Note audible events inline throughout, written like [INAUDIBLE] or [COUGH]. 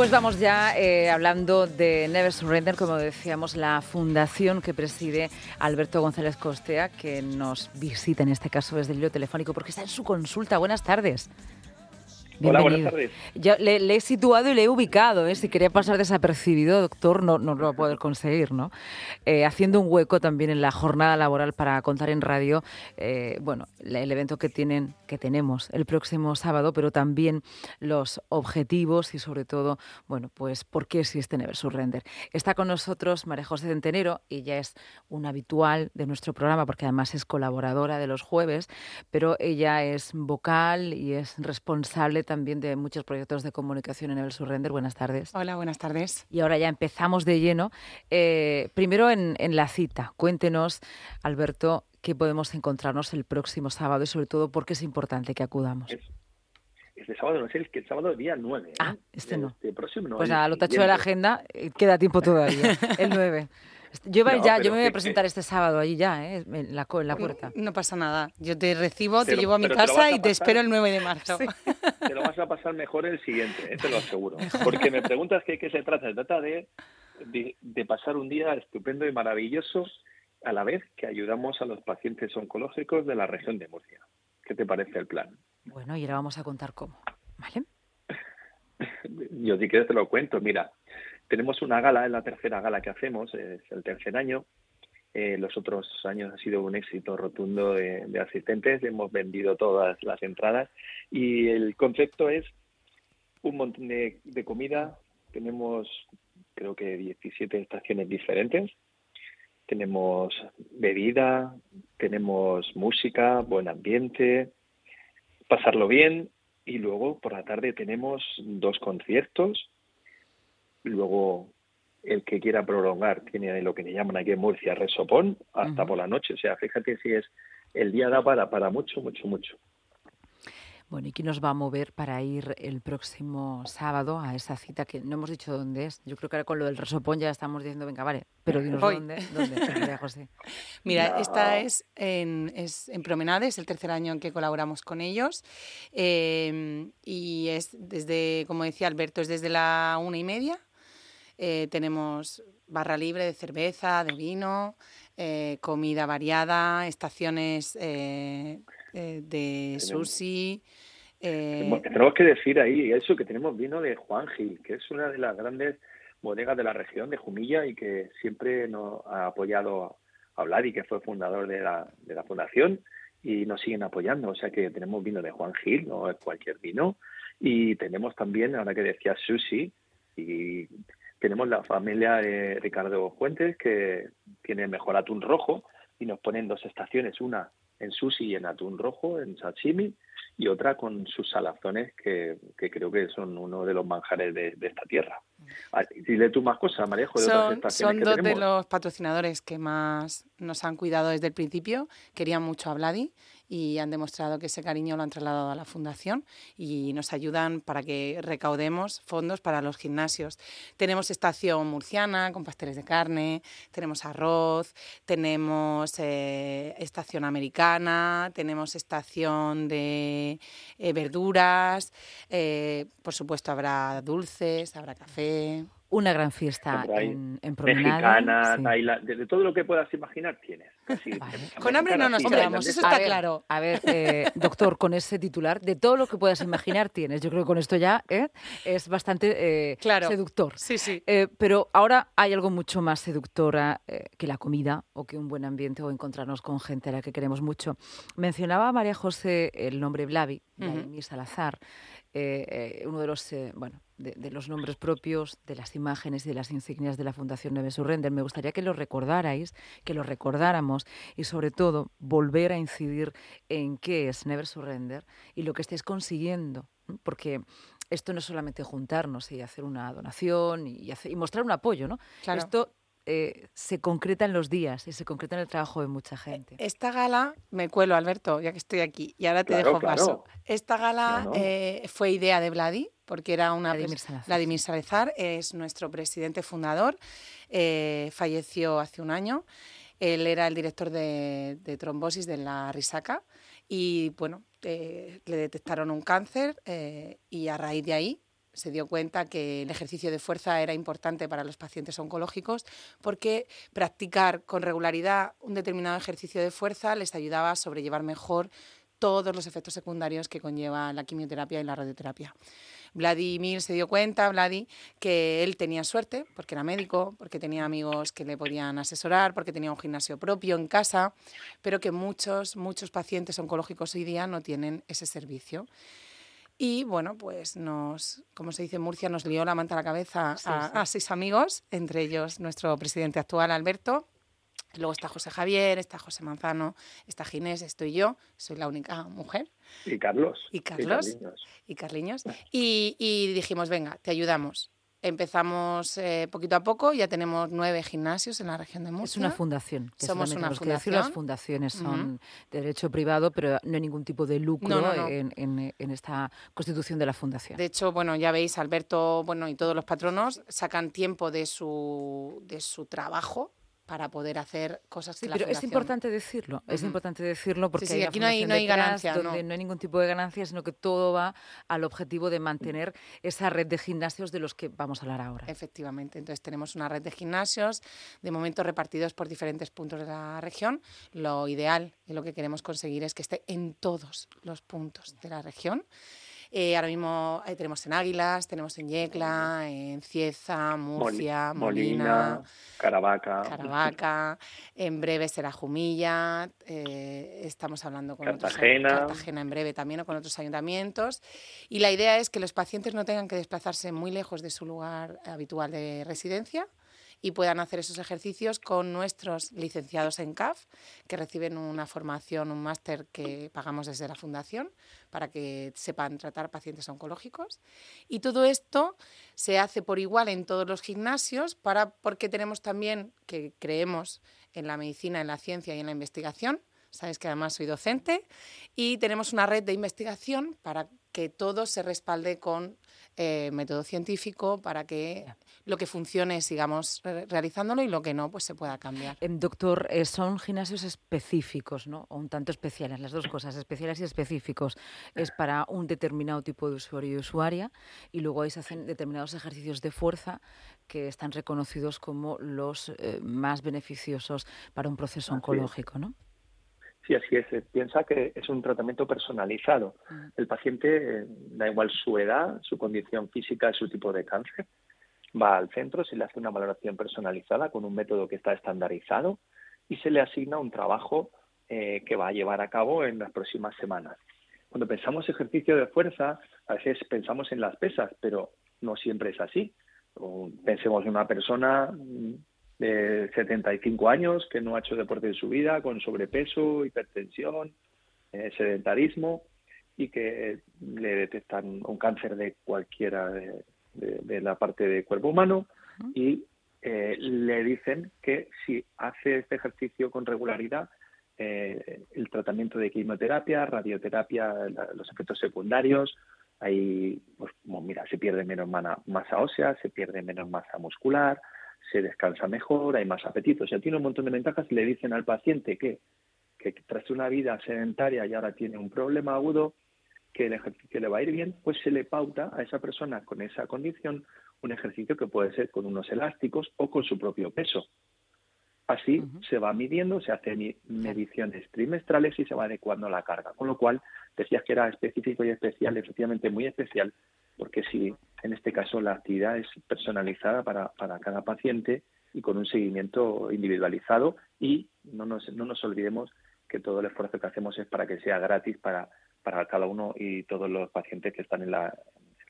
Pues vamos ya eh, hablando de Never Surrender, como decíamos, la fundación que preside Alberto González Costea, que nos visita en este caso desde el hilo telefónico porque está en su consulta. Buenas tardes. Hola, buenas tardes. Yo le, he situado y le he ubicado. ¿eh? Si quería pasar desapercibido, doctor, no, no lo va a poder conseguir. ¿no? Eh, haciendo un hueco también en la jornada laboral para contar en radio eh, bueno, el evento que, tienen, que tenemos el próximo sábado, pero también los objetivos y sobre todo, bueno, pues por qué existe Never Surrender. Está con nosotros María José Centenero, ella es una habitual de nuestro programa porque además es colaboradora de los jueves, pero ella es vocal y es responsable también de muchos proyectos de comunicación en el Surrender. Buenas tardes. Hola, buenas tardes. Y ahora ya empezamos de lleno. Eh, primero en, la cita. Cuéntenos, Alberto, qué podemos encontrarnos el próximo sábado y sobre todo por qué es importante que acudamos. Este sábado no es el, el sábado día 9. ¿eh? Ah, este no. Este próximo no. Pues nada, lo tacho de la agenda, eh, queda tiempo todavía, el 9. [LAUGHS] Yo, ya, yo me voy a presentar este sábado allí ya, ¿eh? en, la, en la puerta. No, pasa nada. Yo te recibo, te, llevo a mi casa y te espero el 9 de marzo. Te lo vas a pasar mejor el siguiente, te lo aseguro. Porque me preguntas qué, qué se trata. Se trata de, de, pasar un día estupendo y maravilloso a la vez que ayudamos a los pacientes oncológicos de la región de Murcia. ¿Qué te parece el plan? Bueno, y ahora vamos a contar cómo. ¿Vale? [LAUGHS] Yo sí que te lo cuento. Mira, tenemos una gala, es la tercera gala que hacemos, es el tercer año. Eh, los otros años ha sido un éxito rotundo de, asistentes, hemos vendido todas las entradas y el concepto es un montón de, comida. Tenemos creo que 17 estaciones diferentes. Tenemos bebida, tenemos música, buen ambiente, pasarlo bien y luego por la tarde tenemos dos conciertos Luego, el que quiera prolongar tiene lo que le llaman aquí en Murcia resopón hasta por la noche. O sea, fíjate si es el día da para, para mucho, mucho, mucho. Bueno, ¿y quién nos va a mover para ir el próximo sábado a esa cita que no hemos dicho dónde es? Yo creo que ahora con lo del resopón ya estamos diciendo, venga, vale, pero [LAUGHS] dinos dónde, dónde, José. [LAUGHS] Mira, esta es en, es en Promenade, es el tercer año en que colaboramos con ellos eh, y es desde, como decía Alberto, es desde la una y media eh, tenemos barra libre de cerveza, de vino, eh, comida variada, estaciones eh, de sushi. Tenemos que decir ahí eso, que tenemos vino de Juan Gil, que es una de las grandes bodegas de la región de Jumilla y que siempre nos ha apoyado a hablar y que fue fundador de la, de la fundación y nos siguen apoyando. O sea que tenemos vino de Juan Gil, no es cualquier vino. Y tenemos también, ahora que decía sushi, y tenemos la familia de Ricardo Fuentes, que tiene mejor atún rojo, y nos ponen dos estaciones, una en sushi y en atún rojo, en sashimi, y otra con sus salazones, que, creo que son uno de los manjares de, esta tierra. Ah, dile tú más cosas, Marejo, de son, otras Son dos de los patrocinadores que más nos han cuidado desde el principio. Querían mucho a Vladi y han demostrado que ese cariño lo han trasladado a la fundación y nos ayudan para que recaudemos fondos para los gimnasios. Tenemos estación murciana con pasteles de carne, tenemos arroz, tenemos eh, estación americana, tenemos estación de eh, verduras, eh, por supuesto habrá dulces, habrá café una gran fiesta en, en Mexicana, de todo lo que puedas imaginar tienes. Con hambre no nos quedamos, eso está claro. A ver, eh, doctor, con ese titular, de todo lo que puedas imaginar tienes. Yo creo que con esto ya ¿eh? es bastante eh, seductor. Sí, sí. pero ahora hay algo mucho más seductora que la comida o que un buen ambiente o encontrarnos con gente a la que queremos mucho. Mencionaba María José el nombre Blavi, uh Salazar. Eh, uno de los, eh, bueno, de, los nombres propios, de las imágenes y de las insignias de la Fundación Neves Surrender. Me gustaría que lo recordarais, que lo recordáramos y sobre todo volver a incidir en qué es Never Surrender y lo que estáis consiguiendo, porque esto no es solamente juntarnos y hacer una donación y, y mostrar un apoyo, ¿no? Esto eh, se concreta en los días y se concreta en el trabajo de mucha gente. Esta gala, me cuelo Alberto, ya que estoy aquí, y ahora te dejo paso. Esta gala eh, fue idea de Vladi, porque era una... Vladimir Salazar. Vladimir Salazar es nuestro presidente fundador, eh, falleció hace un año. Él era el director de, trombosis de la Risaca y, bueno, le detectaron un cáncer y a raíz de ahí se dio cuenta que el ejercicio de fuerza era importante para los pacientes oncológicos porque practicar con regularidad un determinado ejercicio de fuerza les ayudaba a sobrellevar mejor todos los efectos secundarios que conlleva la quimioterapia y la radioterapia. Vladimir se dio cuenta, Vladi, que él tenía suerte, porque era médico, porque tenía amigos que le podían asesorar, porque tenía un gimnasio propio en casa, pero que muchos, muchos pacientes oncológicos hoy día no tienen ese servicio. Y bueno, pues nos, como se dice en Murcia, nos lió la manta a la cabeza a, seis amigos, entre ellos nuestro presidente actual, Alberto. Luego está José Javier, está José Manzano, está Ginés, estoy yo, soy la única mujer. Y Carlos. Y Carlos. Y Carliños. Y, y dijimos, venga, te ayudamos. Empezamos eh, poquito a poco, ya tenemos nueve gimnasios en la región de Murcia. Es una fundación. Somos una fundación. Decir, las fundaciones son de derecho privado, pero no hay ningún tipo de lucro En, en, esta constitución de la fundación. De hecho, bueno, ya veis, Alberto bueno, y todos los patronos sacan tiempo de su, de su trabajo para poder hacer cosas que sí, pero es importante decirlo, es importante decirlo porque hay aquí no hay, no hay ganancia, donde no. hay ningún tipo de ganancia, sino que todo va al objetivo de mantener esa red de gimnasios de los que vamos a hablar ahora. Efectivamente, entonces tenemos una red de gimnasios, de momento repartidos por diferentes puntos de la región. Lo ideal y lo que queremos conseguir es que esté en todos los puntos de la región. Eh, ahora mismo eh, tenemos en Águilas, tenemos en Yecla, en Cieza, Murcia, Molina, Caravaca. Caravaca, en breve será Jumilla, eh, estamos hablando con Cartagena. otros Cartagena en breve también o con otros ayuntamientos. Y la idea es que los pacientes no tengan que desplazarse muy lejos de su lugar habitual de residencia, y puedan hacer esos ejercicios con nuestros licenciados en CAF, que reciben una formación, un máster que pagamos desde la Fundación para que sepan tratar pacientes oncológicos. Y todo esto se hace por igual en todos los gimnasios para, porque tenemos también que creemos en la medicina, en la ciencia y en la investigación. Sabes que además soy docente y tenemos una red de investigación para que todo se respalde con eh, método científico para que lo que funcione sigamos realizándolo y lo que no, pues se pueda cambiar. Em, doctor, eh, son gimnasios específicos, ¿no? O un tanto especiales, las dos cosas, especiales y específicos. Es para un determinado tipo de usuario y usuaria y luego ahí se hacen determinados ejercicios de fuerza que están reconocidos como los eh, más beneficiosos para un proceso oncológico, ¿no? Sí, así es. Piensa que es un tratamiento personalizado. Mm. El paciente, eh, da igual su edad, su condición física, su tipo de cáncer, va al centro, se le hace una valoración personalizada con un método que está estandarizado y se le asigna un trabajo eh, que va a llevar a cabo en las próximas semanas. Cuando pensamos ejercicio de fuerza, a veces pensamos en las pesas, pero no siempre es así. Pensemos en una persona de 75 años que no ha hecho deporte en su vida, con sobrepeso, hipertensión, eh, sedentarismo y que le detectan un cáncer de cualquiera de, la parte del cuerpo humano. Y eh, le dicen que si hace este ejercicio con regularidad, eh, el tratamiento de quimioterapia, radioterapia, los efectos secundarios, ahí, pues, mira, se pierde menos masa ósea, se pierde menos masa muscular, se descansa mejor, hay más apetito. O sea, tiene un montón de ventajas. Le dicen al paciente que, que tras una vida sedentaria y ahora tiene un problema agudo, que el ejercicio le va a ir bien, pues se le pauta a esa persona con esa condición un ejercicio que puede ser con unos elásticos o con su propio peso. Así se va midiendo, se hacen mediciones trimestrales y se va adecuando la carga. Con lo cual, decías que era específico y especial, efectivamente muy especial, porque si en este caso la actividad es personalizada para, para cada paciente y con un seguimiento individualizado. Y no nos, no nos olvidemos que todo el esfuerzo que hacemos es para que sea gratis para, para cada uno y todos los pacientes que están en la,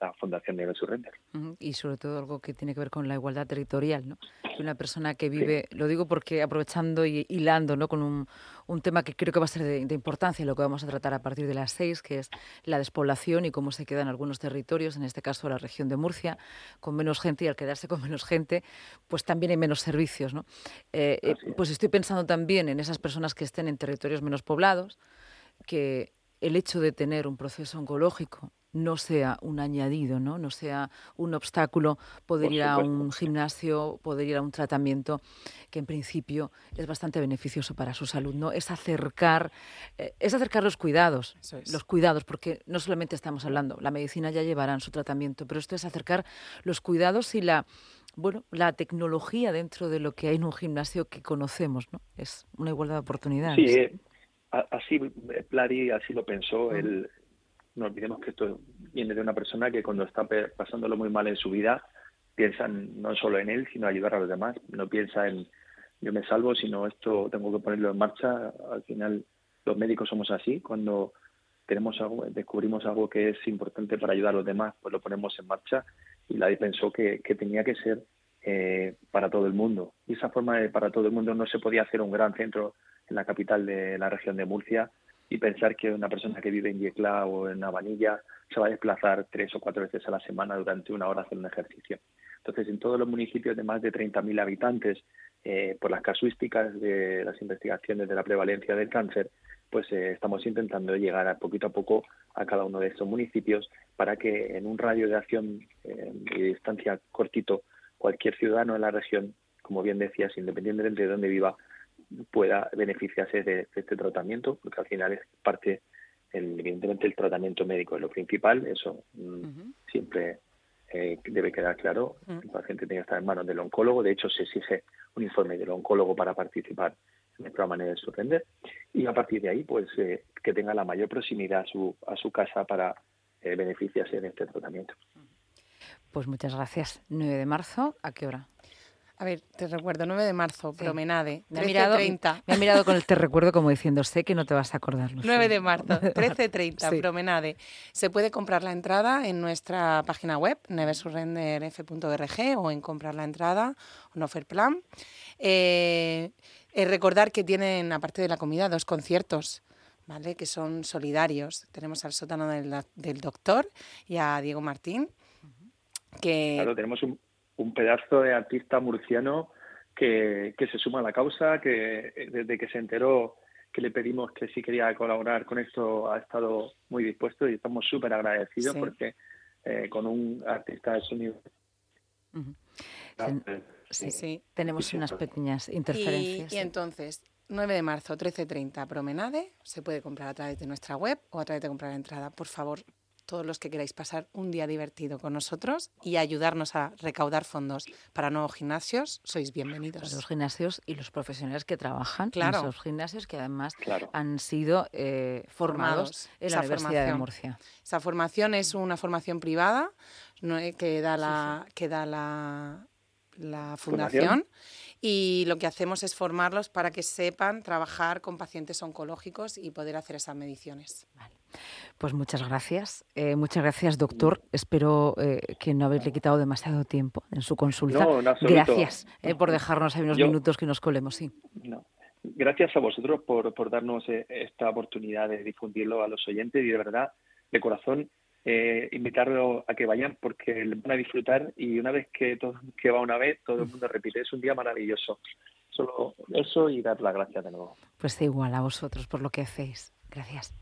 la Fundación de Surrender. Y sobre todo algo que tiene que ver con la igualdad territorial, ¿no? una persona que vive, lo digo porque aprovechando y hilando ¿no? con un, un tema que creo que va a ser de, de, importancia, lo que vamos a tratar a partir de las seis, que es la despoblación y cómo se quedan algunos territorios, en este caso la región de Murcia, con menos gente y al quedarse con menos gente, pues también hay menos servicios. ¿no? Eh, eh, pues estoy pensando también en esas personas que estén en territorios menos poblados, que el hecho de tener un proceso oncológico no sea un añadido, ¿no? No sea un obstáculo poder ir a un gimnasio, poder ir a un tratamiento que en principio es bastante beneficioso para su salud, ¿no? Es acercar, eh, es acercar los cuidados, los cuidados, porque no solamente estamos hablando, la medicina ya llevará en su tratamiento, pero esto es acercar los cuidados y la bueno, la tecnología dentro de lo que hay en un gimnasio que conocemos, ¿no? Es una igualdad de oportunidades. Sí, eh, así Plari así lo pensó. Él, no olvidemos que esto viene de una persona que cuando está pasándolo muy mal en su vida piensa no solo en él, sino ayudar a los demás. No piensa en yo me salvo, sino esto tengo que ponerlo en marcha. Al final los médicos somos así. Cuando tenemos algo, descubrimos algo que es importante para ayudar a los demás, pues lo ponemos en marcha y nadie pensó que, tenía que ser eh, para todo el mundo. Y esa forma de para todo el mundo no se podía hacer un gran centro en la capital de la región de Murcia y pensar que una persona que vive en Yecla o en Navanilla se va a desplazar tres o cuatro veces a la semana durante una hora a hacer un ejercicio. Entonces, en todos los municipios de más de 30.000 habitantes, eh, por las casuísticas de las investigaciones de la prevalencia del cáncer, pues eh, estamos intentando llegar a poquito a poco a cada uno de estos municipios para que en un radio de acción eh, de distancia cortito cualquier ciudadano en la región, como bien decías, independientemente de dónde viva, pueda beneficiarse de, este tratamiento, porque al final es parte, evidentemente, el tratamiento médico es lo principal, eso mm, siempre eh, debe quedar claro. El paciente tiene que estar en manos del oncólogo, de hecho se exige un informe del oncólogo para participar de otra manera de sorprender y a partir de ahí pues eh, que tenga la mayor proximidad a su, a su casa para eh, beneficiarse de este tratamiento. Pues muchas gracias. 9 de marzo, ¿a qué hora? A ver, te recuerdo, 9 de marzo, promenade, me ha, mirado, me ha mirado con el te recuerdo como diciendo, sé que no te vas a acordar. 9 de marzo, 13.30, promenade. Se puede comprar la entrada en nuestra página web, nevesurrenderf.org o en comprar la entrada, un offer plan. Eh, eh, recordar que tienen, aparte de la comida, dos conciertos. ¿Vale? que son solidarios. Tenemos al sótano del, doctor y a Diego Martín. Que... Claro, tenemos un, un pedazo de artista murciano que, que, se suma a la causa, que eh, desde que se enteró que le pedimos que si quería colaborar con esto ha estado muy dispuesto y estamos súper agradecidos porque eh, con un artista de sonido Sí, sí. Tenemos unas pequeñas interferencias. Y, entonces, 9 de marzo, 13.30, Promenade. Se puede comprar a través de nuestra web o a través de comprar la entrada. Por favor, todos los que queráis pasar un día divertido con nosotros y ayudarnos a recaudar fondos para nuevos gimnasios, sois bienvenidos. Los gimnasios y los profesionales que trabajan en esos gimnasios que además han sido eh, formados, en la Universidad de Murcia. Esa formación es una formación privada que da la, que da la la fundación, y lo que hacemos es formarlos para que sepan trabajar con pacientes oncológicos y poder hacer esas mediciones. Pues muchas gracias. Eh, muchas gracias, doctor. Espero eh, que no haberle quitado demasiado tiempo en su consulta. gracias eh, por dejarnos ahí unos minutos que nos colemos. Sí. Gracias a vosotros por, por darnos esta oportunidad de difundirlo a los oyentes y de verdad, de corazón, eh, invitarlo a que vayan porque van a disfrutar y una vez que todo que va una vez todo el mundo repite es un día maravilloso. Solo eso y dar las gracias de nuevo. Pues igual a vosotros por lo que hacéis. Gracias